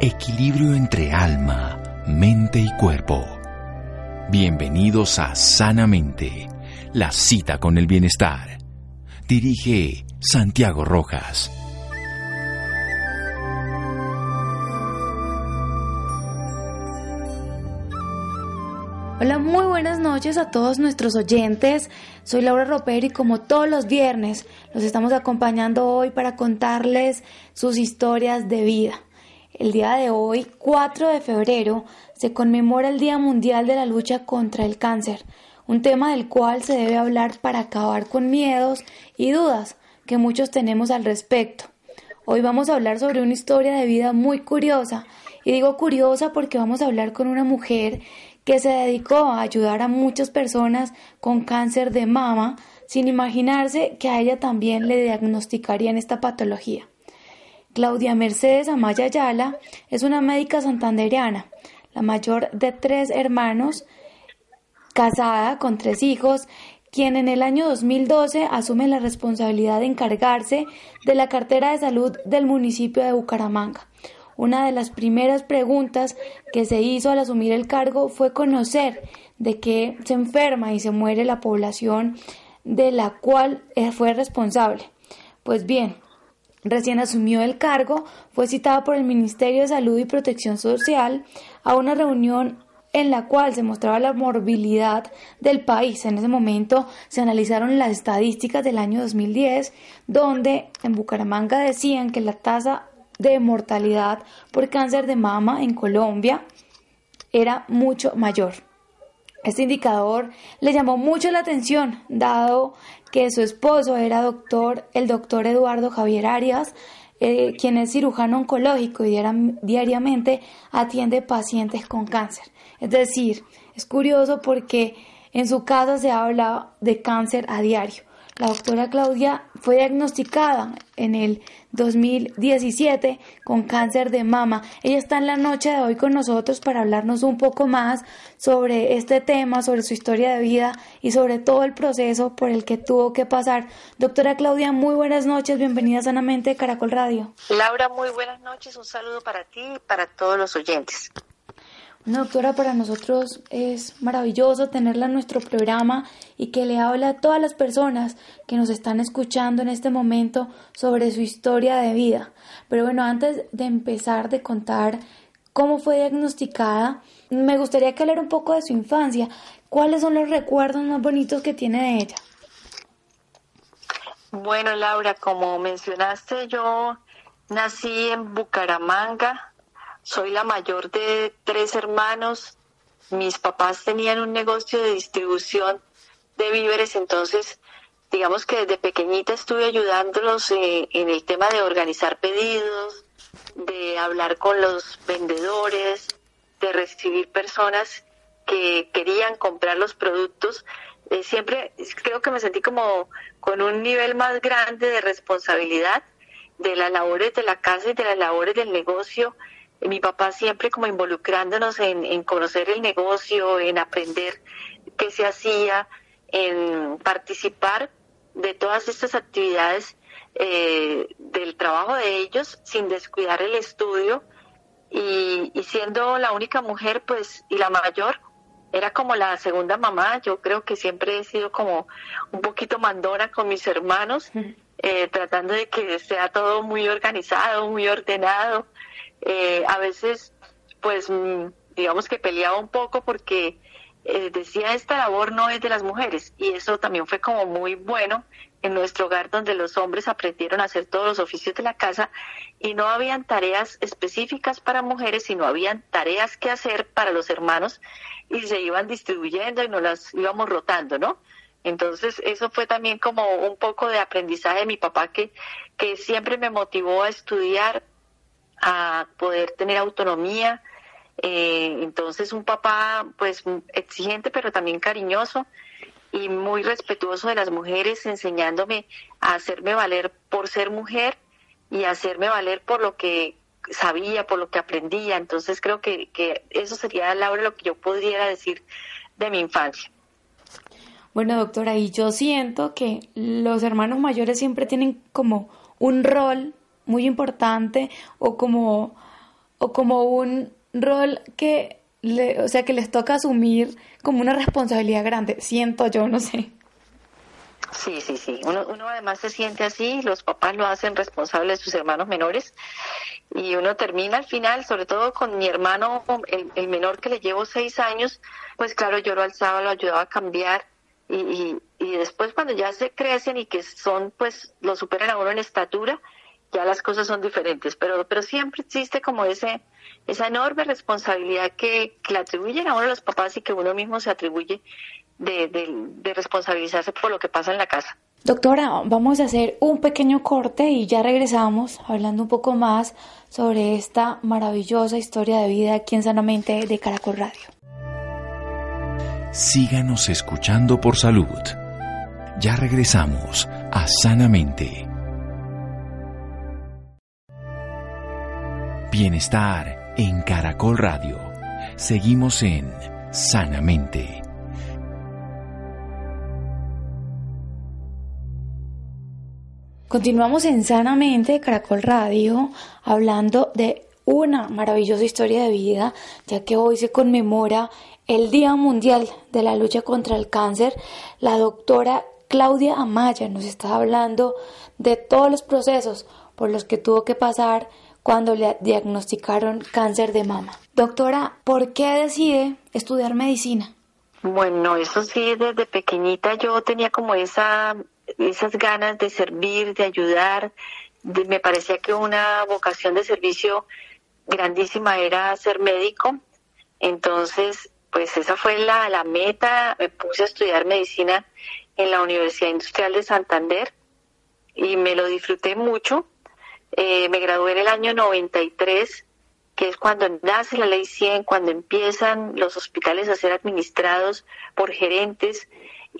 Equilibrio entre alma, mente y cuerpo. Bienvenidos a Sanamente, la cita con el bienestar. Dirige Santiago Rojas. Hola, muy buenas noches a todos nuestros oyentes. Soy Laura Roper y como todos los viernes los estamos acompañando hoy para contarles sus historias de vida. El día de hoy, 4 de febrero, se conmemora el Día Mundial de la Lucha contra el Cáncer, un tema del cual se debe hablar para acabar con miedos y dudas que muchos tenemos al respecto. Hoy vamos a hablar sobre una historia de vida muy curiosa, y digo curiosa porque vamos a hablar con una mujer que se dedicó a ayudar a muchas personas con cáncer de mama sin imaginarse que a ella también le diagnosticarían esta patología. Claudia Mercedes Amaya Ayala es una médica santandereana, la mayor de tres hermanos, casada con tres hijos, quien en el año 2012 asume la responsabilidad de encargarse de la cartera de salud del municipio de Bucaramanga. Una de las primeras preguntas que se hizo al asumir el cargo fue conocer de qué se enferma y se muere la población de la cual eh, fue responsable. Pues bien, recién asumió el cargo, fue citada por el Ministerio de Salud y Protección Social a una reunión en la cual se mostraba la morbilidad del país. En ese momento se analizaron las estadísticas del año 2010, donde en Bucaramanga decían que la tasa de mortalidad por cáncer de mama en Colombia era mucho mayor. Este indicador le llamó mucho la atención, dado que su esposo era doctor, el doctor Eduardo Javier Arias, eh, quien es cirujano oncológico y diariamente atiende pacientes con cáncer. Es decir, es curioso porque en su casa se habla de cáncer a diario. La doctora Claudia fue diagnosticada en el 2017 con cáncer de mama. Ella está en la noche de hoy con nosotros para hablarnos un poco más sobre este tema, sobre su historia de vida y sobre todo el proceso por el que tuvo que pasar. Doctora Claudia, muy buenas noches, bienvenida sanamente a Caracol Radio. Laura, muy buenas noches, un saludo para ti y para todos los oyentes. Doctora, para nosotros es maravilloso tenerla en nuestro programa y que le hable a todas las personas que nos están escuchando en este momento sobre su historia de vida. Pero bueno, antes de empezar de contar cómo fue diagnosticada, me gustaría que hablara un poco de su infancia. ¿Cuáles son los recuerdos más bonitos que tiene de ella? Bueno, Laura, como mencionaste, yo nací en Bucaramanga, soy la mayor de tres hermanos. Mis papás tenían un negocio de distribución de víveres, entonces digamos que desde pequeñita estuve ayudándolos en el tema de organizar pedidos, de hablar con los vendedores, de recibir personas que querían comprar los productos. Eh, siempre creo que me sentí como con un nivel más grande de responsabilidad de las labores de la casa y de las labores del negocio. Mi papá siempre como involucrándonos en, en conocer el negocio, en aprender qué se hacía, en participar de todas estas actividades eh, del trabajo de ellos sin descuidar el estudio. Y, siendo la única mujer pues y la mayor era como la segunda mamá. Yo creo que siempre he sido como un poquito mandona con mis hermanos eh, tratando de que sea todo muy organizado muy ordenado eh, a veces pues mm, digamos que peleaba un poco porque eh, decía esta labor no es de las mujeres y eso también fue como muy bueno en nuestro hogar donde los hombres aprendieron a hacer todos los oficios de la casa y no habían tareas específicas para mujeres, sino habían tareas que hacer para los hermanos y se iban distribuyendo y nos las íbamos rotando, ¿no? Entonces eso fue también como un poco de aprendizaje de mi papá que, que siempre me motivó a estudiar, a poder tener autonomía, eh, entonces un papá pues exigente pero también cariñoso y muy respetuoso de las mujeres, enseñándome a hacerme valer por ser mujer y hacerme valer por lo que sabía, por lo que aprendía. Entonces creo que, que eso sería, Laura, lo que yo podría decir de mi infancia. Bueno, doctora, y yo siento que los hermanos mayores siempre tienen como un rol muy importante o como o como un rol que, le, o sea, que les toca asumir como una responsabilidad grande, siento yo, no sé. Sí, sí, sí. Uno, uno además se siente así, los papás lo hacen responsable de sus hermanos menores y uno termina al final, sobre todo con mi hermano, el, el menor que le llevo seis años, pues claro, yo lo alzaba, lo ayudaba a cambiar y, y, y después cuando ya se crecen y que son, pues lo superan a uno en estatura, ya las cosas son diferentes, pero, pero siempre existe como ese, esa enorme responsabilidad que, que le atribuyen a uno los papás y que uno mismo se atribuye de, de, responsabilizarse por lo que pasa en la casa. Doctora, vamos a hacer un pequeño corte y ya regresamos hablando un poco más sobre esta maravillosa historia de vida aquí en Sanamente de Caracol Radio. Síganos escuchando por salud. Ya regresamos a Sanamente. Bienestar en Caracol Radio. Seguimos en Sanamente. Continuamos en Sanamente, Caracol Radio, hablando de una maravillosa historia de vida, ya que hoy se conmemora el Día Mundial de la Lucha contra el Cáncer. La doctora Claudia Amaya nos está hablando de todos los procesos por los que tuvo que pasar cuando le diagnosticaron cáncer de mama. Doctora, ¿por qué decide estudiar medicina? Bueno, eso sí, desde pequeñita yo tenía como esa esas ganas de servir, de ayudar. me parecía que una vocación de servicio grandísima era ser médico. Entonces, pues esa fue la, la meta. Me puse a estudiar medicina en la Universidad Industrial de Santander y me lo disfruté mucho. Eh, me gradué en el año 93, que es cuando nace la ley 100, cuando empiezan los hospitales a ser administrados por gerentes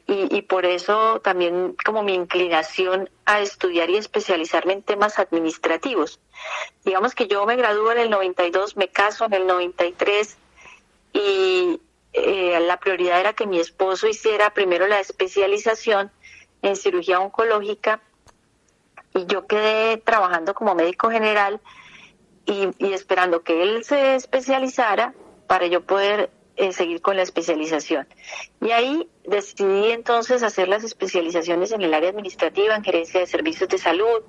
y, por eso también como mi inclinación a estudiar y especializarme en temas administrativos. Digamos que yo me gradúo en el 92, me caso en el 93 y eh, la prioridad era que mi esposo hiciera primero la especialización en cirugía oncológica y yo quedé trabajando como médico general y, y esperando que él se especializara para yo poder eh, seguir con la especialización. Y ahí decidí entonces hacer las especializaciones en el área administrativa, en gerencia de servicios de salud,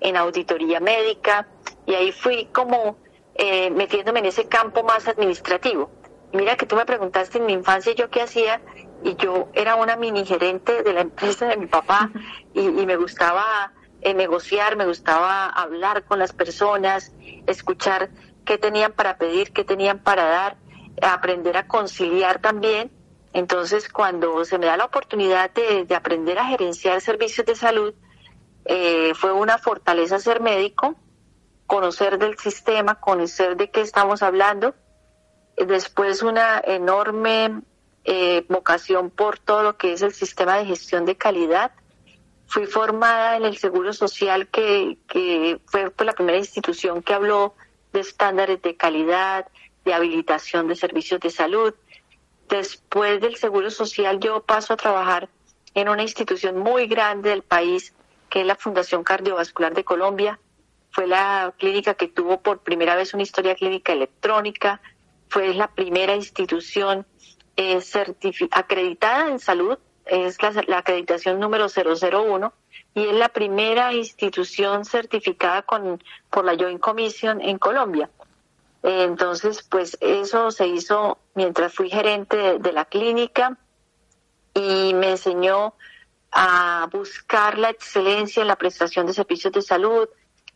en auditoría médica, y ahí fui como eh, metiéndome en ese campo más administrativo. Mira que tú me preguntaste en mi infancia yo qué hacía, y yo era una mini gerente de la empresa de mi papá, y, y me gustaba eh, negociar, me gustaba hablar con las personas, escuchar qué tenían para pedir, qué tenían para dar, aprender a conciliar también. Entonces, cuando se me da la oportunidad de, aprender a gerenciar servicios de salud, eh, fue una fortaleza ser médico, conocer del sistema, conocer de qué estamos hablando. Después, una enorme eh, vocación por todo lo que es el sistema de gestión de calidad. Fui formada en el Seguro Social, que, que fue pues, la primera institución que habló de estándares de calidad, de habilitación de servicios de salud. Después del Seguro Social yo paso a trabajar en una institución muy grande del país, que es la Fundación Cardiovascular de Colombia. Fue la clínica que tuvo por primera vez una historia clínica electrónica. Fue la primera institución eh, acreditada en salud, es la, la acreditación número 001 y es la primera institución certificada con, por la Joint Commission en Colombia. Entonces, pues eso se hizo mientras fui gerente de, la clínica y me enseñó a buscar la excelencia en la prestación de servicios de salud,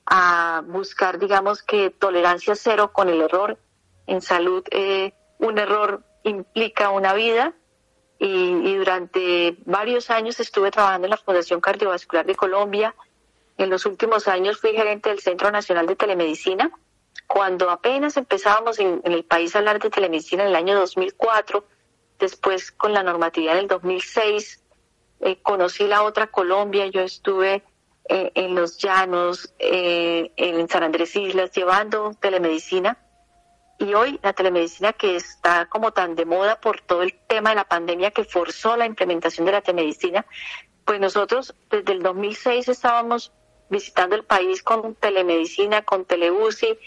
a buscar, digamos que tolerancia cero con el error. En salud, eh, un error implica una vida y, durante varios años estuve trabajando en la Fundación Cardiovascular de Colombia. En los últimos años fui gerente del Centro Nacional de Telemedicina cuando apenas empezábamos en, el país a hablar de telemedicina en el año 2004, después con la normatividad del 2006, eh, conocí la otra Colombia, yo estuve eh, en los llanos, eh, en San Andrés Islas, llevando telemedicina. Y hoy la telemedicina que está como tan de moda por todo el tema de la pandemia que forzó la implementación de la telemedicina, pues nosotros desde el 2006 estábamos visitando el país con telemedicina, con teleusi,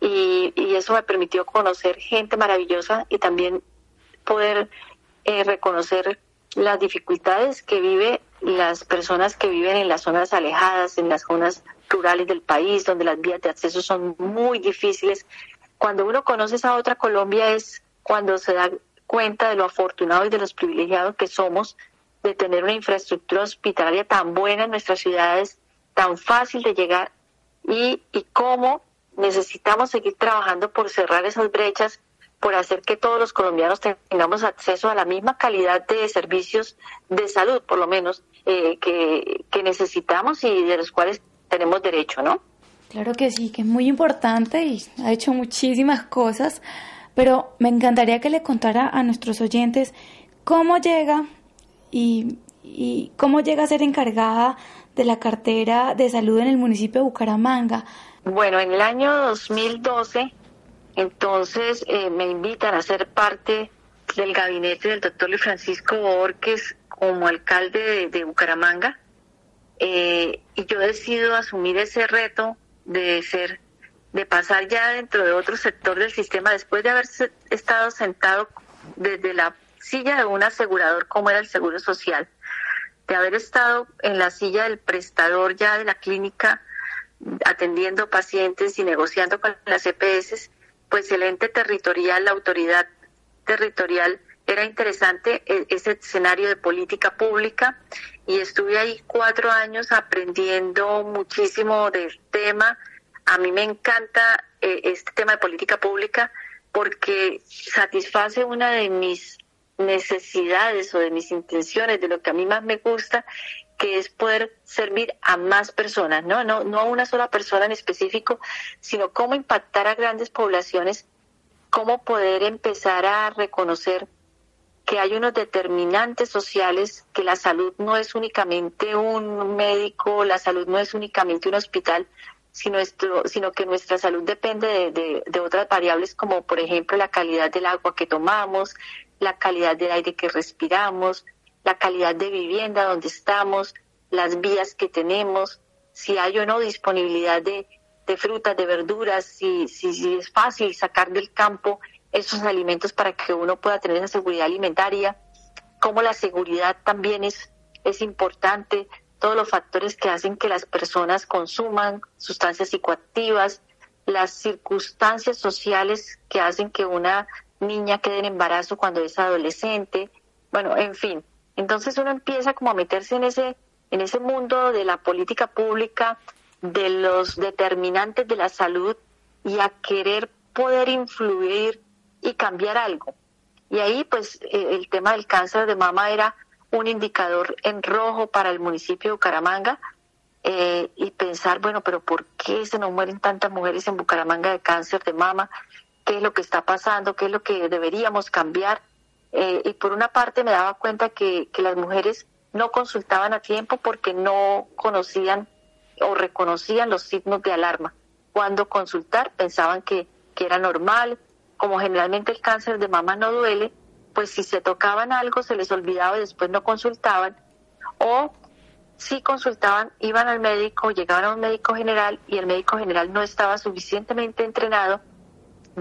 y, eso me permitió conocer gente maravillosa y también poder eh, reconocer las dificultades que vive las personas que viven en las zonas alejadas, en las zonas rurales del país, donde las vías de acceso son muy difíciles. Cuando uno conoce esa otra Colombia es cuando se da cuenta de lo afortunado y de los privilegiados que somos de tener una infraestructura hospitalaria tan buena en nuestras ciudades, tan fácil de llegar y, y cómo necesitamos seguir trabajando por cerrar esas brechas, por hacer que todos los colombianos tengamos acceso a la misma calidad de servicios de salud, por lo menos, eh, que, que necesitamos y de los cuales tenemos derecho, ¿no? Claro que sí, que es muy importante y ha hecho muchísimas cosas, pero me encantaría que le contara a nuestros oyentes cómo llega y, y cómo llega a ser encargada de la cartera de salud en el municipio de Bucaramanga. Bueno, en el año 2012, entonces eh, me invitan a ser parte del gabinete del doctor Luis Francisco Borges como alcalde de, Bucaramanga. Eh, y yo decido asumir ese reto de ser, de pasar ya dentro de otro sector del sistema después de haber estado sentado desde la silla de un asegurador como era el Seguro Social, de haber estado en la silla del prestador ya de la clínica atendiendo pacientes y negociando con las EPS, pues el ente territorial, la autoridad territorial, era interesante e, ese escenario de política pública y estuve ahí cuatro años aprendiendo muchísimo del tema. A mí me encanta eh, este tema de política pública porque satisface una de mis necesidades o de mis intenciones, de lo que a mí más me gusta, que es poder servir a más personas, ¿no? No, no a una sola persona en específico, sino cómo impactar a grandes poblaciones, cómo poder empezar a reconocer que hay unos determinantes sociales, que la salud no es únicamente un médico, la salud no es únicamente un hospital, sino, sino que nuestra salud depende de, de otras variables como por ejemplo la calidad del agua que tomamos, la calidad del aire que respiramos, la calidad de vivienda donde estamos, las vías que tenemos, si hay o no disponibilidad de, frutas, de verduras, si, si, es fácil sacar del campo esos alimentos para que uno pueda tener esa seguridad alimentaria, como la seguridad también es, es importante, todos los factores que hacen que las personas consuman sustancias psicoactivas, las circunstancias sociales que hacen que una niña quede en embarazo cuando es adolescente, bueno, en fin, entonces uno empieza como a meterse en ese, en ese mundo de la política pública, de los determinantes de la salud y a querer poder influir y cambiar algo. Y ahí pues eh, el tema del cáncer de mama era un indicador en rojo para el municipio de Bucaramanga eh, y pensar, bueno, pero ¿por qué se nos mueren tantas mujeres en Bucaramanga de cáncer de mama? ¿Qué es lo que está pasando? ¿Qué es lo que deberíamos cambiar? Eh, y por una parte me daba cuenta que, las mujeres no consultaban a tiempo porque no conocían o reconocían los signos de alarma. Cuando consultar pensaban que, que era normal, como generalmente el cáncer de mama no duele, pues si se tocaban algo se les olvidaba y después no consultaban, o si consultaban, iban al médico, llegaban a un médico general y el médico general no estaba suficientemente entrenado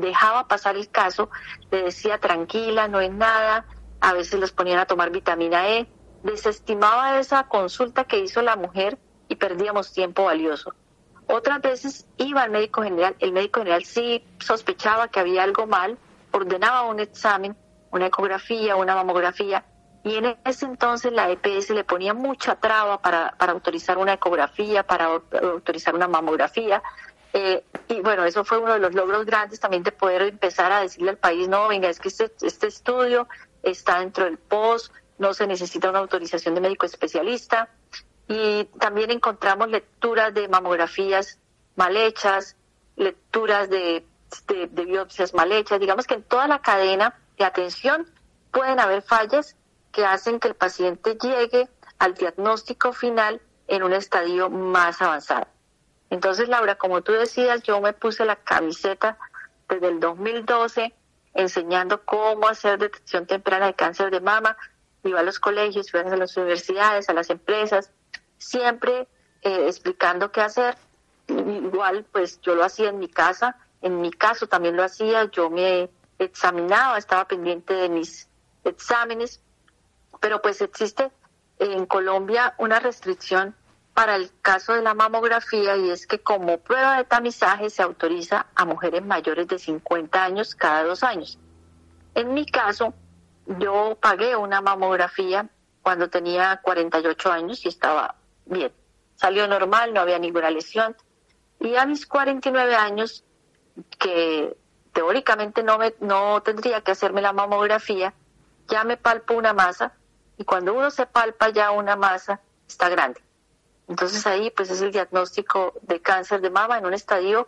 dejaba pasar el caso, le decía tranquila, no es nada, a veces los ponían a tomar vitamina E, desestimaba esa consulta que hizo la mujer y perdíamos tiempo valioso. Otras veces iba al médico general, el médico general sí sospechaba que había algo mal, ordenaba un examen, una ecografía, una mamografía, y en ese entonces la EPS le ponía mucha traba para, para autorizar una ecografía, para autorizar una mamografía, eh, y bueno, eso fue uno de los logros grandes también de poder empezar a decirle al país, no, venga, es que este, este estudio está dentro del POS, no se necesita una autorización de médico especialista. Y también encontramos lecturas de mamografías mal hechas, lecturas de, biopsias mal hechas. Digamos que en toda la cadena de atención pueden haber fallas que hacen que el paciente llegue al diagnóstico final en un estadio más avanzado. Entonces, Laura, como tú decías, yo me puse la camiseta desde el 2012 enseñando cómo hacer detección temprana de cáncer de mama. Iba a los colegios, iba a las universidades, a las empresas, siempre eh, explicando qué hacer. Igual, pues yo lo hacía en mi casa, En mi caso también lo hacía, yo me examinaba, estaba pendiente de mis exámenes, pero pues existe en Colombia una restricción para el caso de la mamografía y es que como prueba de tamizaje se autoriza a mujeres mayores de 50 años cada dos años. En mi caso, yo pagué una mamografía cuando tenía 48 años y estaba bien. Salió normal, no había ninguna lesión. Y a mis 49 años, que teóricamente no, me, no tendría que hacerme la mamografía, ya me palpo una masa y cuando uno se palpa ya una masa está grande. Entonces ahí pues es el diagnóstico de cáncer de mama en un estadio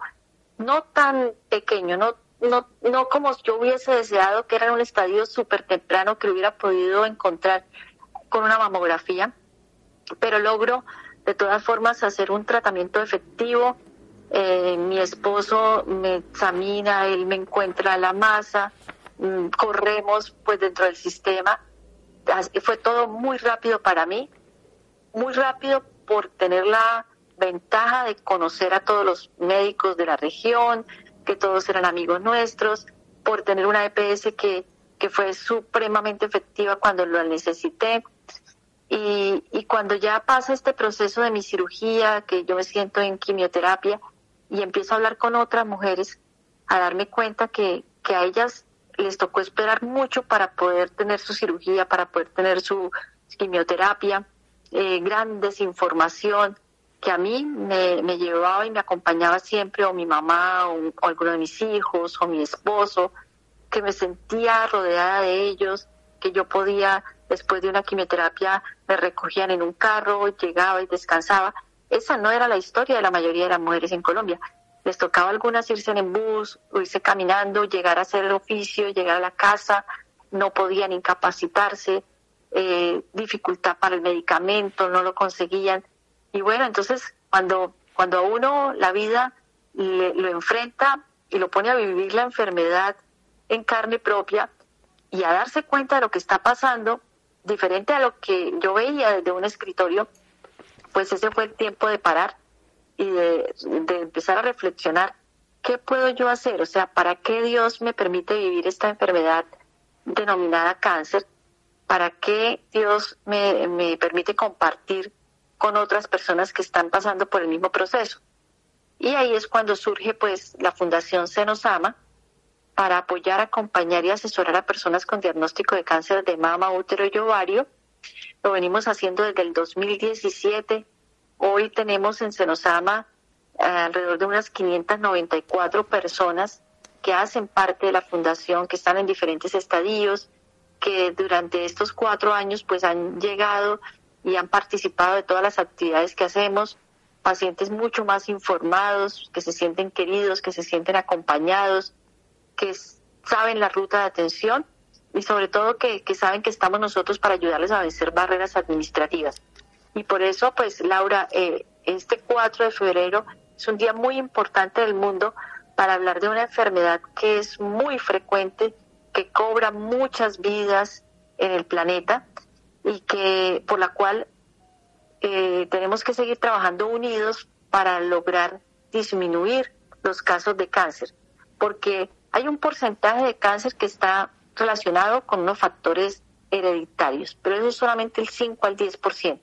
no tan pequeño, no, no, no como yo hubiese deseado que era un estadio súper temprano que hubiera podido encontrar con una mamografía, pero logro de todas formas hacer un tratamiento efectivo. Eh, mi esposo me examina, él me encuentra la masa, mm, corremos pues dentro del sistema. Fue todo muy rápido para mí, muy rápido por tener la ventaja de conocer a todos los médicos de la región, que todos eran amigos nuestros, por tener una EPS que, que fue supremamente efectiva cuando lo necesité. Y, y cuando ya pasa este proceso de mi cirugía, que yo me siento en quimioterapia y empiezo a hablar con otras mujeres, a darme cuenta que, que a ellas les tocó esperar mucho para poder tener su cirugía, para poder tener su quimioterapia, eh, gran desinformación que a mí me, llevaba y me acompañaba siempre, o mi mamá, o, alguno de mis hijos, o mi esposo, que me sentía rodeada de ellos, que yo podía, después de una quimioterapia, me recogían en un carro, llegaba y descansaba. Esa no era la historia de la mayoría de las mujeres en Colombia. Les tocaba algunas irse en bus, irse caminando, llegar a hacer el oficio, llegar a la casa, no podían incapacitarse, eh, dificultad para el medicamento, no lo conseguían. Y bueno, entonces cuando, cuando a uno la vida lo enfrenta y lo pone a vivir la enfermedad en carne propia y a darse cuenta de lo que está pasando, diferente a lo que yo veía desde un escritorio, pues ese fue el tiempo de parar y de, empezar a reflexionar, ¿qué puedo yo hacer? O sea, ¿para qué Dios me permite vivir esta enfermedad denominada cáncer? ¿para qué Dios me, permite compartir con otras personas que están pasando por el mismo proceso? Y ahí es cuando surge pues la Fundación Se Nos Ama para apoyar, acompañar y asesorar a personas con diagnóstico de cáncer de mama, útero y ovario. Lo venimos haciendo desde el 2017. Hoy tenemos en Senosama eh, alrededor de unas 594 personas que hacen parte de la fundación, que están en diferentes estadios, que durante estos cuatro años pues han llegado y han participado de todas las actividades que hacemos, pacientes mucho más informados, que se sienten queridos, que se sienten acompañados, que saben la ruta de atención y sobre todo que, saben que estamos nosotros para ayudarles a vencer barreras administrativas. Y por eso, pues Laura, eh, este 4 de febrero es un día muy importante del mundo para hablar de una enfermedad que es muy frecuente que cobra muchas vidas en el planeta y que por la cual eh, tenemos que seguir trabajando unidos para lograr disminuir los casos de cáncer, porque hay un porcentaje de cáncer que está relacionado con unos factores hereditarios, pero eso es solamente el 5 al 10%.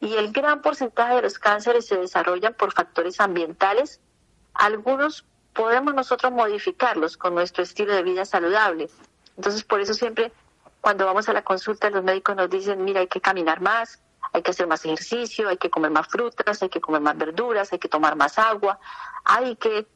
Y el gran porcentaje de los cánceres se desarrollan por factores ambientales, algunos podemos nosotros modificarlos con nuestro estilo de vida saludable. Entonces, por eso siempre cuando vamos a la consulta los médicos nos dicen, mira, hay que caminar más, hay que hacer más ejercicio, hay que comer más frutas, hay que comer más verduras, hay que tomar más agua, hay que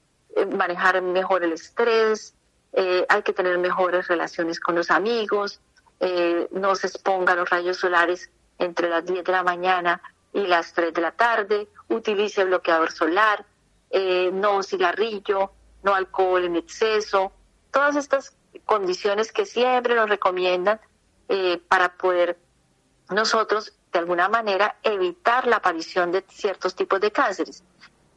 manejar mejor el estrés, eh, hay que tener mejores relaciones con los amigos, eh, no se exponga a los rayos solares entre las 10 de la mañana y las 3 de la tarde, utilice bloqueador solar, eh, no cigarrillo, no alcohol en exceso, todas estas condiciones que siempre nos recomiendan eh, para poder nosotros de alguna manera evitar la aparición de ciertos tipos de cánceres.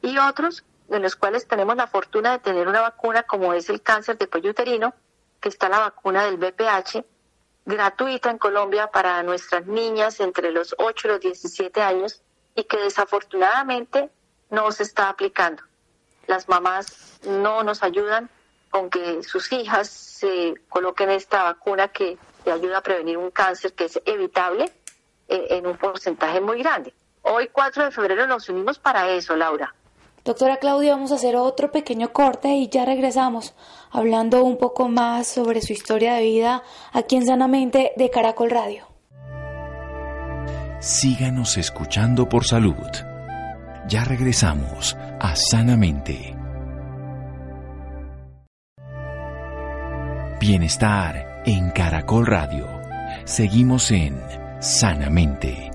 Y otros de los cuales tenemos la fortuna de tener una vacuna como es el cáncer de cuello uterino, que está la vacuna del BPH, gratuita en Colombia para nuestras niñas entre los 8 y los 17 años y que desafortunadamente no se está aplicando. las mamás no nos ayudan con que sus hijas se coloquen esta vacuna que le ayuda a prevenir un cáncer que es evitable eh, en un porcentaje muy grande. Hoy 4 de febrero nos unimos para eso, Laura. Doctora Claudia, vamos a hacer otro pequeño corte y ya regresamos hablando un poco más sobre su historia de vida aquí en Sanamente de Caracol Radio. Síganos escuchando por salud. Ya regresamos a Sanamente. Bienestar en Caracol Radio. Seguimos en Sanamente.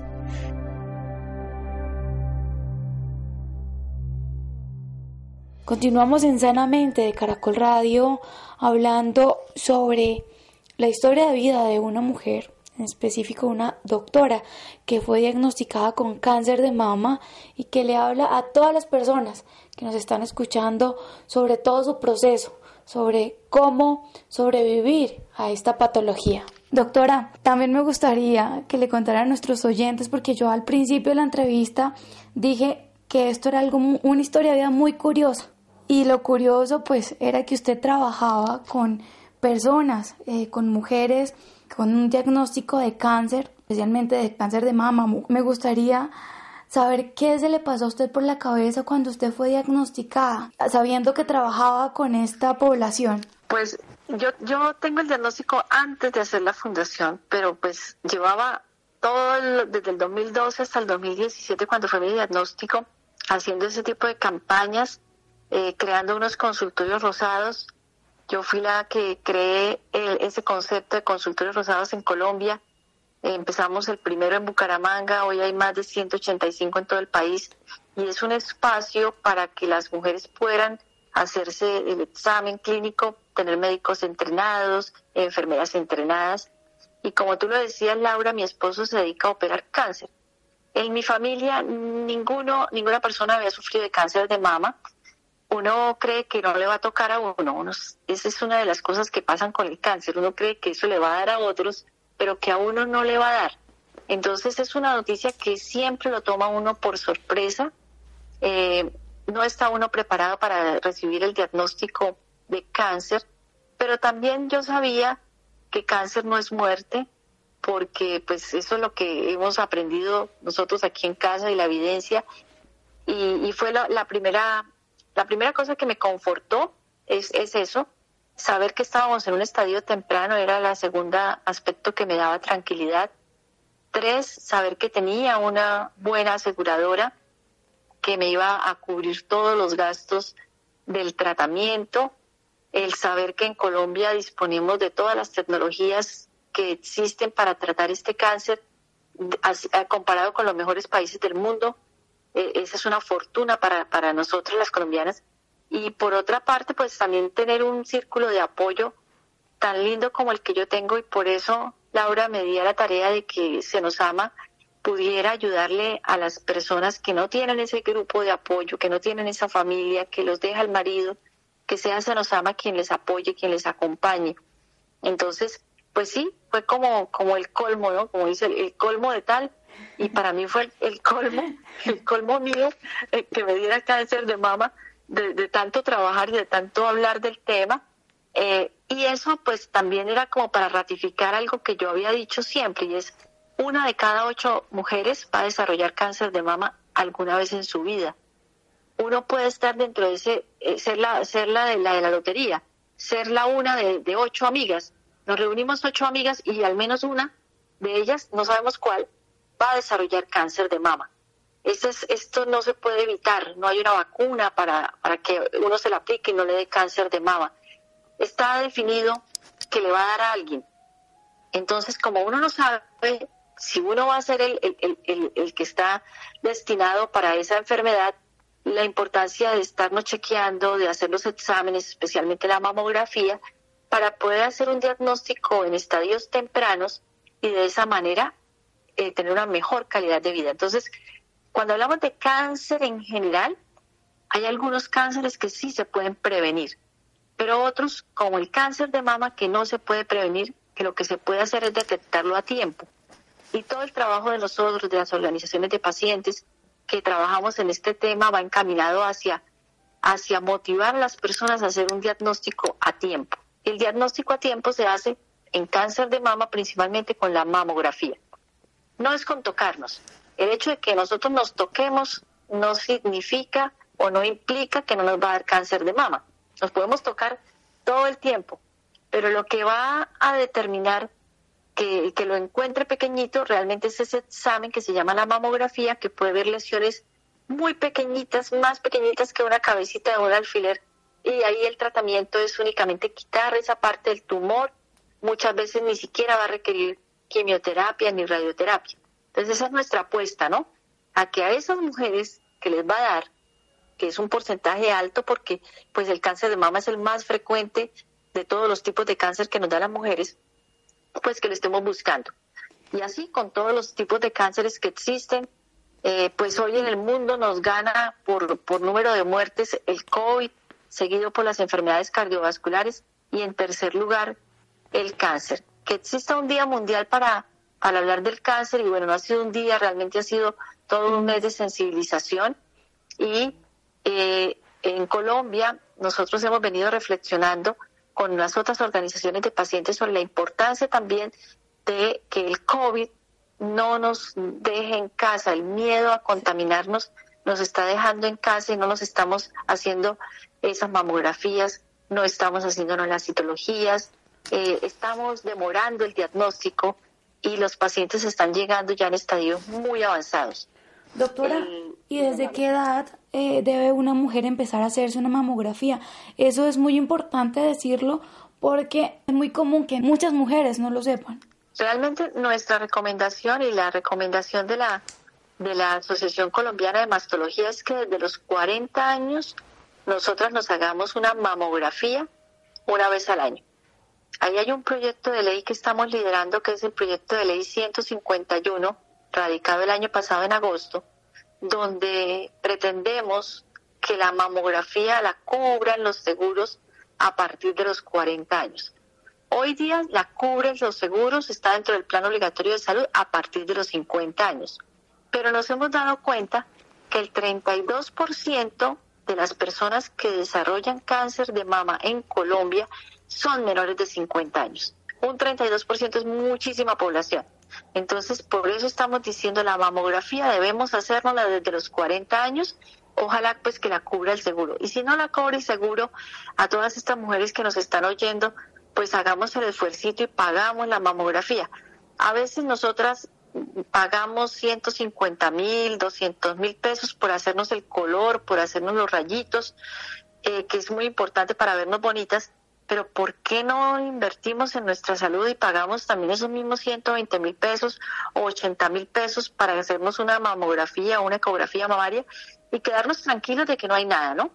Continuamos en Sanamente de Caracol Radio hablando sobre la historia de vida de una mujer, en específico una doctora que fue diagnosticada con cáncer de mama y que le habla a todas las personas que nos están escuchando sobre todo su proceso, sobre cómo sobrevivir a esta patología. Doctora, también me gustaría que le contara a nuestros oyentes, porque yo al principio de la entrevista dije que esto era algo, una historia de vida muy curiosa. Y lo curioso pues era que usted trabajaba con personas, eh, con mujeres con un diagnóstico de cáncer, especialmente de cáncer de mama. Me gustaría saber qué se le pasó a usted por la cabeza cuando usted fue diagnosticada, sabiendo que trabajaba con esta población. Pues yo, yo tengo el diagnóstico antes de hacer la fundación, pero pues llevaba todo desde el 2012 hasta el 2017 cuando fue mi diagnóstico haciendo ese tipo de campañas eh, creando unos consultorios rosados. Yo fui la que creé ese concepto de consultorios rosados en Colombia. empezamos el primero en Bucaramanga, hoy hay más de 185 en todo el país y es un espacio para que las mujeres puedan hacerse el examen clínico, tener médicos entrenados, enfermeras entrenadas. Y como tú lo decías, Laura, mi esposo se dedica a operar cáncer. En mi familia ninguno, ninguna persona había sufrido de cáncer de mama uno cree que no le va a tocar a uno. esa es una de las cosas que pasan con el cáncer. Uno cree que eso le va a dar a otros, pero que a uno no le va a dar. Entonces es una noticia que siempre lo toma uno por sorpresa. Eh, no está uno preparado para recibir el diagnóstico de cáncer, pero también yo sabía que cáncer no es muerte, porque pues eso es lo que hemos aprendido nosotros aquí en casa y la evidencia. Y, fue la primera la primera cosa que me confortó es, eso, saber que estábamos en un estadio temprano era la segunda aspecto que me daba tranquilidad. Tres, saber que tenía una buena aseguradora que me iba a cubrir todos los gastos del tratamiento. El saber que en Colombia disponemos de todas las tecnologías que existen para tratar este cáncer comparado con los mejores países del mundo e, esa es una fortuna para, para nosotros las colombianas. Y por otra parte, pues también tener un círculo de apoyo tan lindo como el que yo tengo y por eso Laura me di a la tarea de que Se nos ama pudiera ayudarle a las personas que no tienen ese grupo de apoyo, que no tienen esa familia, que los deja el marido, que sea Se nos ama quien les apoye, quien les acompañe. Entonces, pues sí, fue como, como el colmo, ¿no? Como dice, el colmo de tal y para mí fue el, colmo, el colmo mío eh, que me diera cáncer de mama de, tanto trabajar y de tanto hablar del tema. Eh, y eso pues también era como para ratificar algo que yo había dicho siempre y es una de cada ocho mujeres va a desarrollar cáncer de mama alguna vez en su vida. Uno puede estar dentro de ese, eh, ser la, ser la de la de la lotería, ser la una de, de ocho amigas. Nos reunimos ocho amigas y al menos una de ellas, no sabemos cuál, va a desarrollar cáncer de mama. Esto, es, esto no se puede evitar, no hay una vacuna para, para que uno se la aplique y no le dé cáncer de mama. Está definido que le va a dar a alguien. Entonces, como uno no sabe si uno va a ser el, el, el, que está destinado para esa enfermedad, la importancia de estarnos chequeando, de hacer los exámenes, especialmente la mamografía, para poder hacer un diagnóstico en estadios tempranos y de esa manera eh, tener una mejor calidad de vida. Entonces, cuando hablamos de cáncer en general, hay algunos cánceres que sí se pueden prevenir, pero otros, como el cáncer de mama, que no se puede prevenir, que lo que se puede hacer es detectarlo a tiempo. Y todo el trabajo de nosotros, de las organizaciones de pacientes que trabajamos en este tema, va encaminado hacia hacia motivar a las personas a hacer un diagnóstico a tiempo. El diagnóstico a tiempo se hace en cáncer de mama principalmente con la mamografía. No es con tocarnos. El hecho de que nosotros nos toquemos no significa o no implica que no nos va a dar cáncer de mama. Nos podemos tocar todo el tiempo, pero lo que va a determinar que, que lo encuentre pequeñito realmente es ese examen que se llama la mamografía, que puede ver lesiones muy pequeñitas, más pequeñitas que una cabecita de un alfiler, y ahí el tratamiento es únicamente quitar esa parte del tumor, muchas veces ni siquiera va a requerir quimioterapia ni radioterapia. Entonces esa es nuestra apuesta, ¿no? A que a esas mujeres que les va a dar, que es un porcentaje alto porque pues el cáncer de mama es el más frecuente de todos los tipos de cáncer que nos dan las mujeres, pues que lo estemos buscando. Y así con todos los tipos de cánceres que existen, eh, pues hoy en el mundo nos gana por, por número de muertes el COVID, seguido por las enfermedades cardiovasculares y en tercer lugar el cáncer. Que exista un día mundial para, para hablar del cáncer y bueno, no ha sido un día, realmente ha sido todo un mes de sensibilización. Y eh, en Colombia nosotros hemos venido reflexionando con las otras organizaciones de pacientes sobre la importancia también de que el COVID no nos deje en casa, el miedo a contaminarnos nos está dejando en casa y no nos estamos haciendo esas mamografías, no estamos haciéndonos las citologías, eh, estamos demorando el diagnóstico y los pacientes están llegando ya en estadios muy avanzados. Doctora, eh, ¿y desde qué edad eh, debe una mujer empezar a hacerse una mamografía? Eso es muy importante decirlo porque es muy común que muchas mujeres no lo sepan. Realmente nuestra recomendación y la recomendación de la, de la Asociación Colombiana de Mastología es que desde los 40 años nosotras nos hagamos una mamografía una vez al año. Ahí hay un proyecto de ley que estamos liderando que es el proyecto de ley 151, radicado el año pasado en agosto, donde pretendemos que la mamografía la cubran los seguros a partir de los 40 años. Hoy día la cubren los seguros, está dentro del plan obligatorio de salud a partir de los 50 años. Pero nos hemos dado cuenta que el 32% de las personas que desarrollan cáncer de mama en Colombia son menores de 50 años. Un 32% es muchísima población. Entonces, por eso estamos diciendo la mamografía debemos hacernosla desde los 40 años. Ojalá pues que la cubra el seguro. Y si no la cobra el seguro, a todas estas mujeres que nos están oyendo, pues hagamos el esfuerzo y pagamos la mamografía. A veces nosotras pagamos 150 mil, 200 mil pesos por hacernos el color, por hacernos los rayitos, eh, que es muy importante para vernos bonitas, pero ¿por qué no invertimos en nuestra salud y pagamos también esos mismos 120 mil pesos o 80 mil pesos para hacernos una mamografía o una ecografía mamaria y quedarnos tranquilos de que no hay nada, ¿no?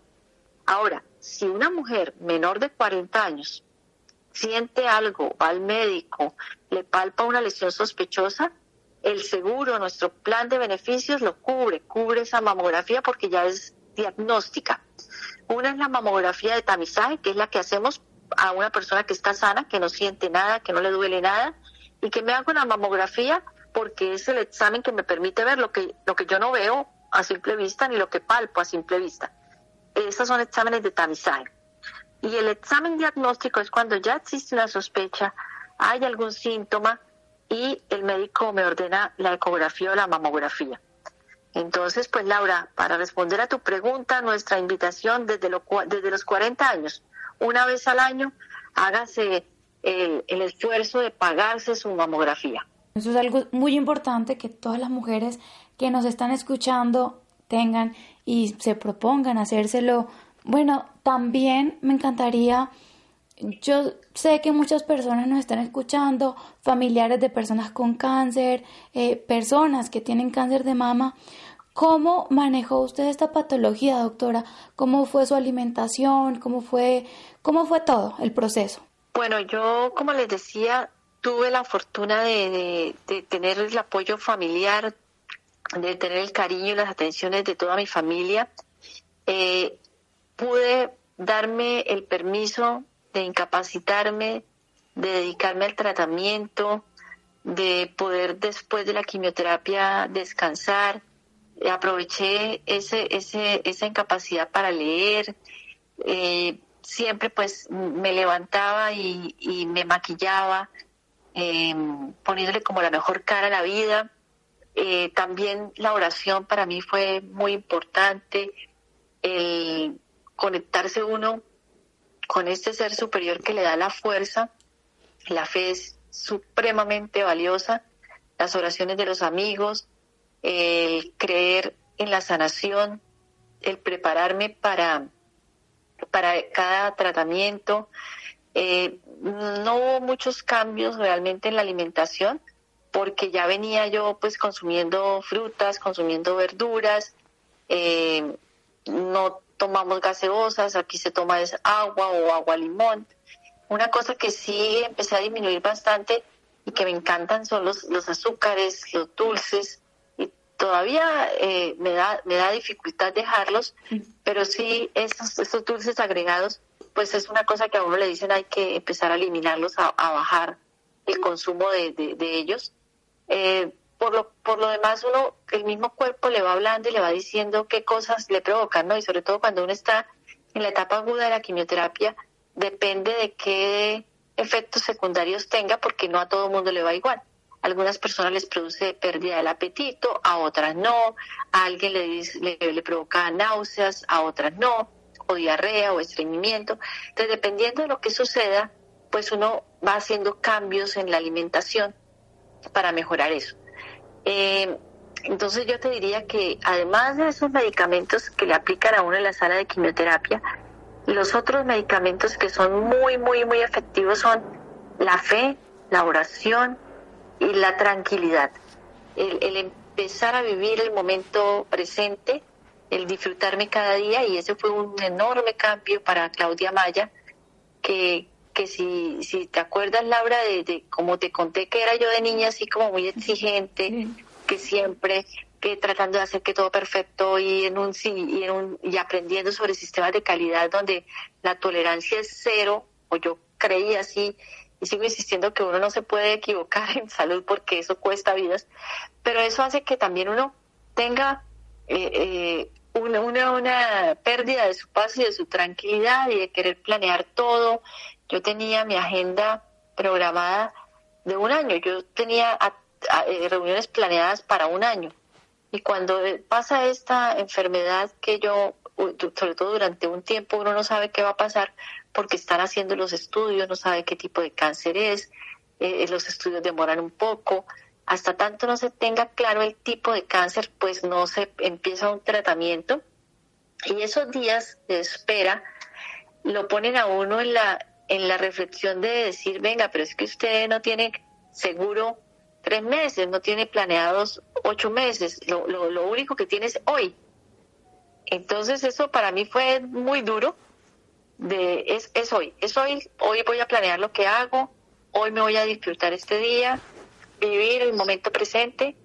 Ahora, si una mujer menor de 40 años siente algo, va al médico, le palpa una lesión sospechosa, el seguro, nuestro plan de beneficios lo cubre, cubre esa mamografía porque ya es diagnóstica. Una es la mamografía de tamizaje, que es la que hacemos a una persona que está sana, que no siente nada, que no le duele nada, y que me haga una mamografía porque es el examen que me permite ver lo que, lo que yo no veo a simple vista ni lo que palpo a simple vista. Esos son exámenes de tamizaje. Y el examen diagnóstico es cuando ya existe una sospecha, hay algún síntoma y el médico me ordena la ecografía o la mamografía. Entonces, pues Laura, para responder a tu pregunta, nuestra invitación desde, desde los 40 años, una vez al año, hágase el, el esfuerzo de pagarse su mamografía. Eso es algo muy importante que todas las mujeres que nos están escuchando tengan y se propongan hacérselo bueno, también me encantaría, yo sé que muchas personas nos están escuchando, familiares de personas con cáncer, eh, personas que tienen cáncer de mama. ¿Cómo manejó usted esta patología, doctora? ¿Cómo fue su alimentación? ¿Cómo fue, cómo fue todo el proceso? Bueno, yo, como les decía, tuve la fortuna de, tener el apoyo familiar, de tener el cariño y las atenciones de toda mi familia. Eh, pude darme el permiso de incapacitarme, de dedicarme al tratamiento, de poder después de la quimioterapia descansar aproveché ese, ese, esa incapacidad para leer. Eh, siempre pues me levantaba y, me maquillaba, eh, poniéndole como la mejor cara a la vida. Eh, también la oración para mí fue muy importante, el conectarse uno con este ser superior que le da la fuerza. La fe es supremamente valiosa, las oraciones de los amigos, el creer en la sanación, el prepararme para, para cada tratamiento. Eh, no hubo muchos cambios realmente en la alimentación porque ya venía yo pues consumiendo frutas, consumiendo verduras, eh, no tomamos gaseosas, aquí se toma es agua o agua limón. Una cosa que sí empecé a disminuir bastante y que me encantan son los, los azúcares, los dulces, todavía eh, me, da, me da dificultad dejarlos, pero sí estos, estos dulces agregados, pues es una cosa que a uno le dicen hay que empezar a eliminarlos, a, bajar el consumo de, de, ellos. Eh, por lo, por lo demás, uno, el mismo cuerpo le va hablando y le va diciendo qué cosas le provocan, ¿no? Y sobre todo cuando uno está en la etapa aguda de la quimioterapia, depende de qué efectos secundarios tenga, porque no a todo el mundo le va igual. Algunas personas les produce pérdida del apetito, a otras no, a alguien le, le, provoca náuseas, a otras no, o diarrea o estreñimiento. Entonces, dependiendo de lo que suceda, pues uno va haciendo cambios en la alimentación para mejorar eso. Eh, entonces yo te diría que además de esos medicamentos que le aplican a uno en la sala de quimioterapia, los otros medicamentos que son muy, muy, muy efectivos son la fe, la oración y la tranquilidad. El, empezar a vivir el momento presente, el disfrutarme cada día y ese fue un enorme cambio para Claudia Maya, que, que si, si te acuerdas, Laura, de, de como te conté que era yo de niña así como muy exigente, que siempre que tratando de hacer que todo perfecto y en un y, en un, y aprendiendo sobre sistemas de calidad donde la tolerancia es cero, o yo creía así, sigo insistiendo que uno no se puede equivocar en salud porque eso cuesta vidas, pero eso hace que también uno tenga eh, eh, una, una, una pérdida de su paz y de su tranquilidad y de querer planear todo yo tenía mi agenda programada de un año, yo tenía eh, reuniones planeadas para un año. Y cuando pasa esta enfermedad que yo, sobre todo durante un tiempo, uno no sabe qué va a pasar porque están haciendo los estudios, no sabe qué tipo de cáncer es, eh, los estudios demoran un poco, hasta tanto no se tenga claro el tipo de cáncer, pues no se empieza un tratamiento. Y esos días de espera lo ponen a uno en la, en la reflexión de decir, venga, pero es que usted no tiene seguro tres meses, no tiene planeados ocho meses, lo, lo, lo único que tiene es hoy. Entonces eso para mí fue muy duro, de, es, es hoy, es hoy, hoy voy a planear lo que hago, hoy me voy a disfrutar este día, vivir el momento presente.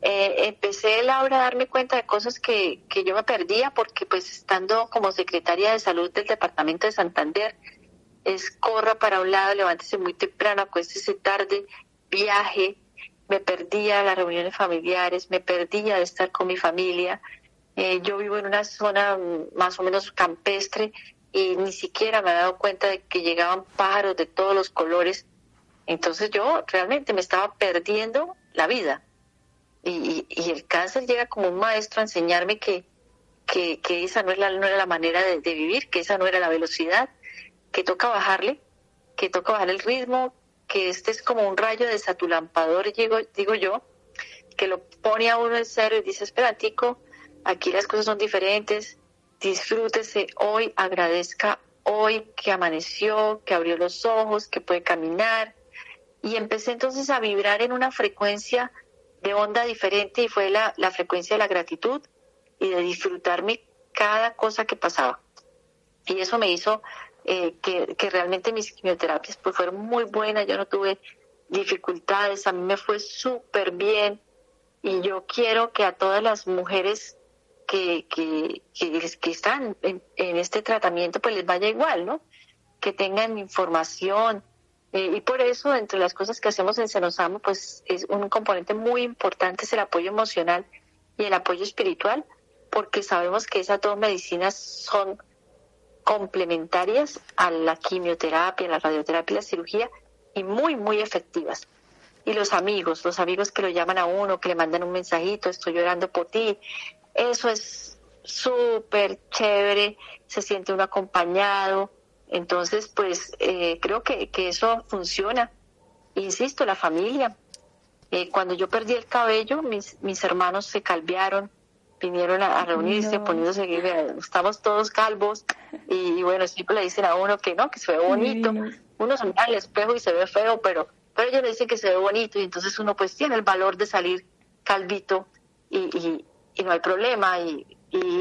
Eh, empecé, Laura, a darme cuenta de cosas que, que yo me perdía porque pues estando como secretaria de salud del departamento de Santander, es corra para un lado, levántese muy temprano, acuéstese tarde, viaje, me perdía las reuniones familiares, me perdía de estar con mi familia. Eh, yo vivo en una zona mm, más o menos campestre y ni siquiera me he dado cuenta de que llegaban pájaros de todos los colores. Entonces yo realmente me estaba perdiendo la vida. Y, el cáncer llega como un maestro a enseñarme que, que, esa no, es la, no era la manera de vivir, que esa no era la velocidad, que toca bajarle, que toca bajar el ritmo, que este es como un rayo desatulampador, digo, digo yo, que lo pone a uno en serio y dice, esperatico, aquí las cosas son diferentes, disfrútese hoy, agradezca hoy que amaneció, que abrió los ojos, que puede caminar. Y empecé entonces a vibrar en una frecuencia de onda diferente y fue la, la frecuencia de la gratitud y de disfrutarme cada cosa que pasaba. Y eso me hizo eh, que, realmente mis quimioterapias pues fueron muy buenas, yo no tuve dificultades, a mí me fue súper bien y yo quiero que a todas las mujeres que, que, que, están en, este tratamiento pues les vaya igual, ¿no? Que tengan información eh, y por eso entre las cosas que hacemos en Senosamo pues es un componente muy importante es el apoyo emocional y el apoyo espiritual, porque sabemos que esas dos medicinas son complementarias a la quimioterapia, la radioterapia y la cirugía y muy, muy efectivas. Y los amigos, los amigos que lo llaman a uno, que le mandan un mensajito, estoy llorando por ti, eso es súper chévere, se siente uno acompañado. Entonces, pues eh, creo que, que eso funciona. Insisto, la familia, eh, cuando yo perdí el cabello, mis, mis hermanos se calvearon, vinieron a, reunirse, poniéndose, estamos todos calvos, y, bueno, siempre le dicen a uno que no, que se ve bonito. Uno se mira al espejo y se ve feo, pero, pero ellos le dicen que se ve bonito, y entonces uno pues tiene el valor de salir calvito y, y, y no hay problema, y,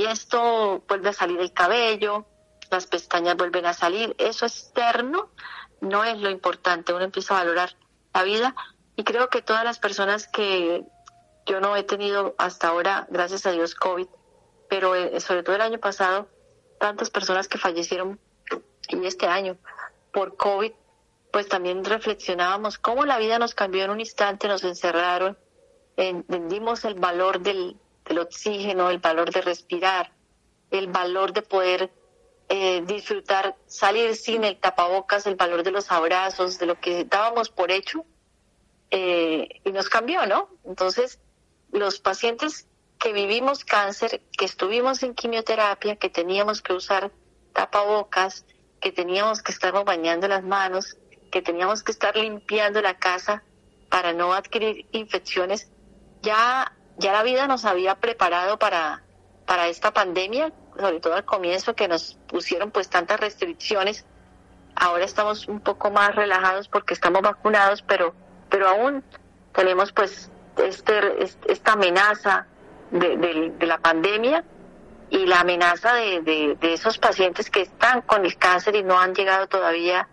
esto vuelve a salir el cabello, las pestañas vuelven a salir, eso externo no es lo importante, uno empieza a valorar la vida y creo que todas las personas que yo no he tenido hasta ahora, gracias a Dios, COVID, pero eh, sobre todo el año pasado, tantas personas que fallecieron y este año por COVID, pues también reflexionábamos cómo la vida nos cambió en un instante, nos encerraron, entendimos el valor del, del oxígeno, el valor de respirar, el valor de poder eh, disfrutar, salir sin el tapabocas, el valor de los abrazos, de lo que dábamos por hecho eh, y nos cambió, ¿no? Entonces, los pacientes que vivimos cáncer, que estuvimos en quimioterapia, que teníamos que usar tapabocas, que teníamos que estar bañando las manos, que teníamos que estar limpiando la casa para no adquirir infecciones, ya, ya la vida nos había preparado para, para esta pandemia, sobre todo al comienzo que nos pusieron pues tantas restricciones. Ahora estamos un poco más relajados porque estamos vacunados, pero pero aún tenemos pues este, esta amenaza de, la pandemia y la amenaza de, esos pacientes que están con el cáncer y no han llegado todavía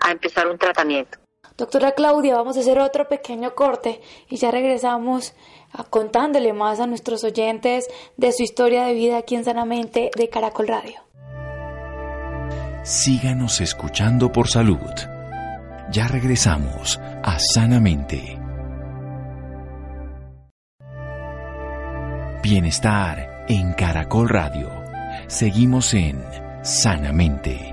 a empezar un tratamiento. Doctora Claudia, vamos a hacer otro pequeño corte y ya regresamos contándole más a nuestros oyentes de su historia de vida aquí en Sanamente de Caracol Radio. Síganos escuchando por salud. Ya regresamos a Sanamente. Bienestar en Caracol Radio. Seguimos en Sanamente.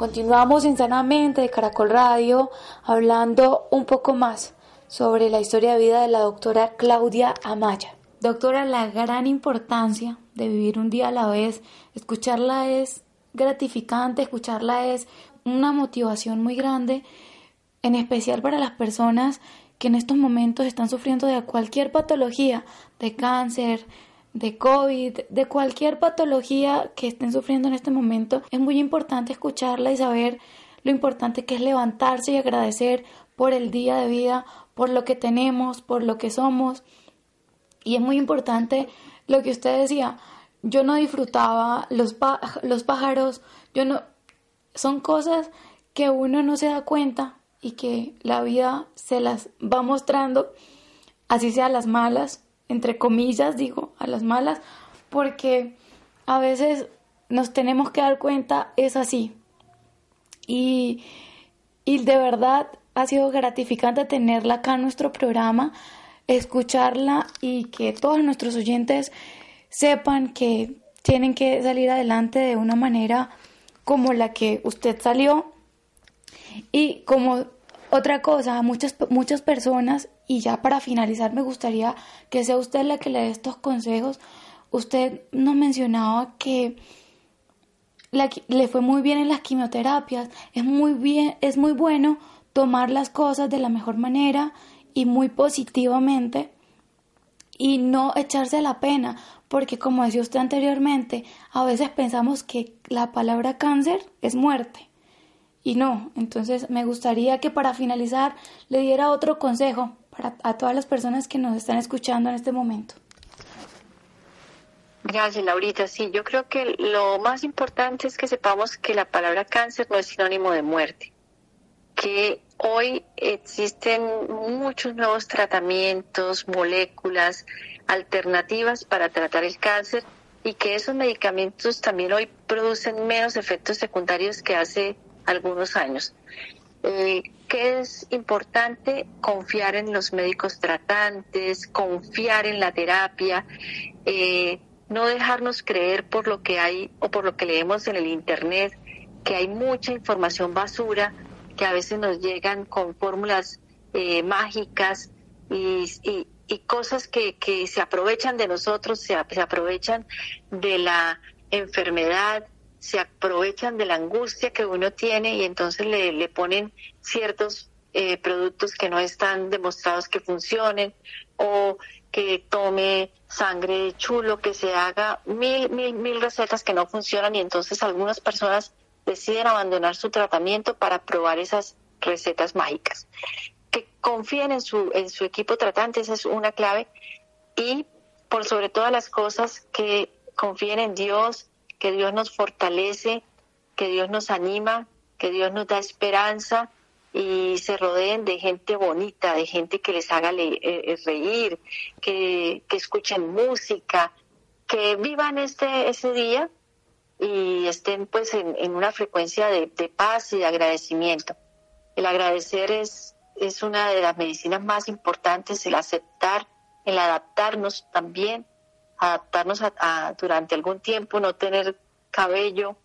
Continuamos en Sanamente de Caracol Radio hablando un poco más sobre la historia de vida de la doctora Claudia Amaya. Doctora, la gran importancia de vivir un día a la vez, escucharla es gratificante, escucharla es una motivación muy grande, en especial para las personas que en estos momentos están sufriendo de cualquier patología, de cáncer, de COVID, de cualquier patología que estén sufriendo en este momento. Es muy importante escucharla y saber lo importante que es levantarse y agradecer por el día de vida, por lo que tenemos, por lo que somos y es muy importante lo que usted decía, yo no disfrutaba los, los pájaros, yo no... Son cosas que uno no se da cuenta y que la vida se las va mostrando, así sea las malas, entre comillas digo, a las malas, porque a veces nos tenemos que dar cuenta, es así. Y, y de verdad ha sido gratificante tenerla acá en nuestro programa escucharla y que todos nuestros oyentes sepan que tienen que salir adelante de una manera como la que usted salió y como otra cosa, muchas, muchas personas, y ya para finalizar me gustaría que sea usted la que le dé estos consejos. Usted nos mencionaba que le fue muy bien en las quimioterapias, es muy bien, es muy bueno tomar las cosas de la mejor manera y muy positivamente y no echarse la pena, porque como decía usted anteriormente, a veces pensamos que la palabra cáncer es muerte. Y no, entonces me gustaría que para finalizar le diera otro consejo a todas las personas que nos están escuchando en este momento. Gracias, Laurita. Sí, yo creo que lo más importante es que sepamos que la palabra cáncer no es sinónimo de muerte, que Hoy existen muchos nuevos tratamientos, moléculas, alternativas para tratar el cáncer y que esos medicamentos también hoy producen menos efectos secundarios que hace algunos años. Eh, que es importante confiar en los médicos tratantes, confiar en la terapia, eh, no dejarnos creer por lo que hay o por lo que leemos en el Internet, que hay mucha información basura, que a veces nos llegan con fórmulas eh, mágicas y, cosas que, se aprovechan de nosotros, se, aprovechan de la enfermedad, se aprovechan de la angustia que uno tiene y entonces le, ponen ciertos eh, productos que no están demostrados que funcionen o que tome sangre chulo, que se haga mil, mil, mil recetas que no funcionan y entonces algunas personas deciden abandonar su tratamiento para probar esas recetas mágicas. Que confíen en su, en su equipo tratante, esa es una clave. Y por sobre todas las cosas, que confíen en Dios, que Dios nos fortalece, que Dios nos anima, que Dios nos da esperanza y se rodeen de gente bonita, de gente que les haga eh, eh, reír, que, escuchen música, que vivan este ese día y estén pues en, una frecuencia de, paz y de agradecimiento. El agradecer es, es una de las medicinas más importantes, el aceptar, el adaptarnos también, adaptarnos a, durante algún tiempo, no tener cabello,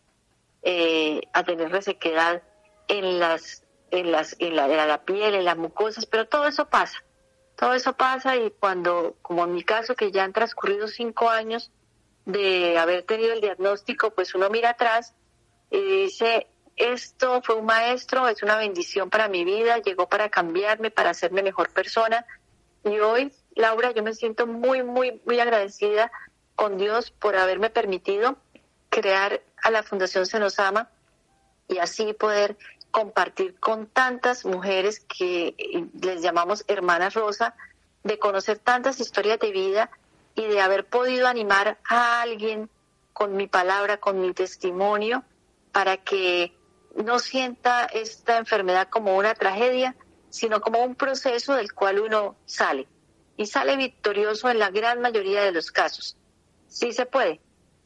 eh, a tener resequedad en las en las en la, en la piel, en las mucosas, pero todo eso pasa. Todo eso pasa y cuando, como en mi caso, que ya han transcurrido cinco años, de haber tenido el diagnóstico, pues uno mira atrás y dice, esto fue un maestro, es una bendición para mi vida, llegó para cambiarme, para hacerme mejor persona. Y hoy, Laura, yo me siento muy, muy, muy agradecida con Dios por haberme permitido crear a la Fundación Se nos ama y así poder compartir con tantas mujeres que les llamamos hermanas rosa, de conocer tantas historias de vida y de haber podido animar a alguien con mi palabra, con mi testimonio, para que no sienta esta enfermedad como una tragedia, sino como un proceso del cual uno sale. Y sale victorioso en la gran mayoría de los casos. Sí se puede.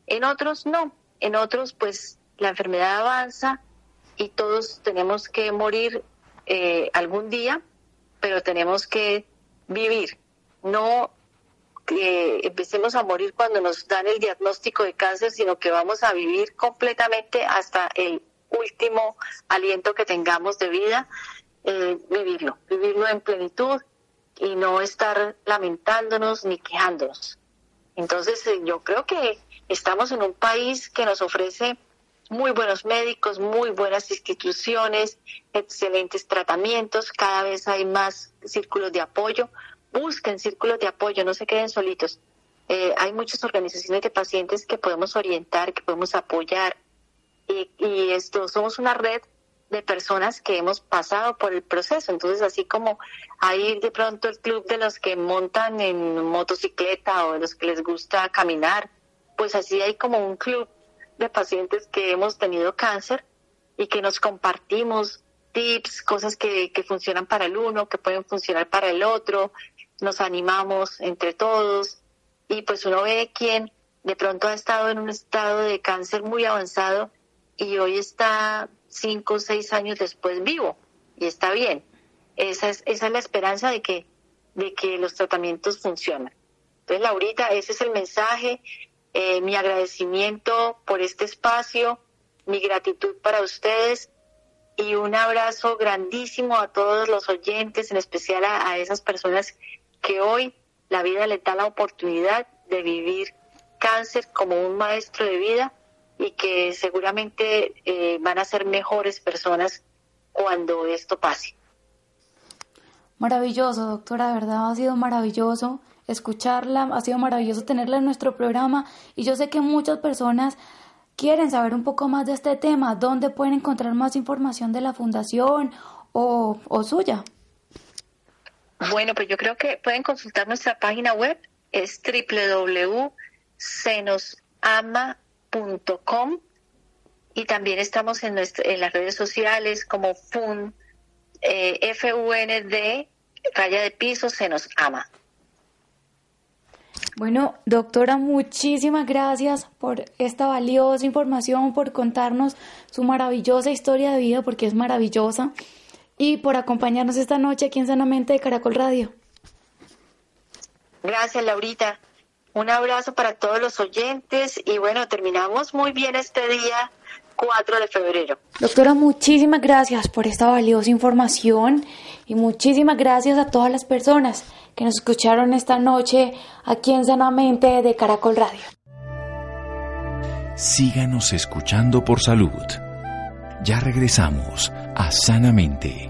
En otros no. En otros pues la enfermedad avanza y todos tenemos que morir eh, algún día, pero tenemos que vivir, no empecemos a morir cuando nos dan el diagnóstico de cáncer, sino que vamos a vivir completamente hasta el último aliento que tengamos de vida, eh, vivirlo, vivirlo en plenitud y no estar lamentándonos ni quejándonos. Entonces eh, yo creo que estamos en un país que nos ofrece muy buenos médicos, muy buenas instituciones, excelentes tratamientos, cada vez hay más círculos de apoyo, busquen círculos de apoyo, no se queden solitos. Eh, hay muchas organizaciones de pacientes que podemos orientar, que podemos apoyar. Y, y, esto somos una red de personas que hemos pasado por el proceso. Entonces, así como hay de pronto el club de los que montan en motocicleta o de los que les gusta caminar, pues así hay como un club de pacientes que hemos tenido cáncer y que nos compartimos tips, cosas que, que funcionan para el uno, que pueden funcionar para el otro, nos animamos entre todos y pues uno ve quién de pronto ha estado en un estado de cáncer muy avanzado y hoy está cinco o seis años después vivo y está bien. Esa es, esa es la esperanza de que, de que los tratamientos funcionan. Entonces, Laurita, ese es el mensaje, eh, mi agradecimiento por este espacio, mi gratitud para ustedes y un abrazo grandísimo a todos los oyentes, en especial a esas personas que hoy la vida le da la oportunidad de vivir cáncer como un maestro de vida y que seguramente eh, van a ser mejores personas cuando esto pase. Maravilloso, doctora, de verdad ha sido maravilloso escucharla, ha sido maravilloso tenerla en nuestro programa y yo sé que muchas personas quieren saber un poco más de este tema, dónde pueden encontrar más información de la fundación o, o suya. Bueno, pues yo creo que pueden consultar nuestra página web, es www.senosama.com y también estamos en, en las redes sociales como FUN, eh, FUND, raya de piso, se nos ama. Bueno, doctora, muchísimas gracias por esta valiosa información, por contarnos su maravillosa historia de vida, porque es maravillosa y por acompañarnos esta noche aquí en Sanamente de Caracol Radio. Gracias, Laurita. Un abrazo para todos los oyentes y bueno, terminamos muy bien este día 4 de febrero. Doctora, muchísimas gracias por esta valiosa información y muchísimas gracias a todas las personas que nos escucharon esta noche aquí en Sanamente de Caracol Radio. Síganos escuchando por salud. Ya regresamos a Sanamente.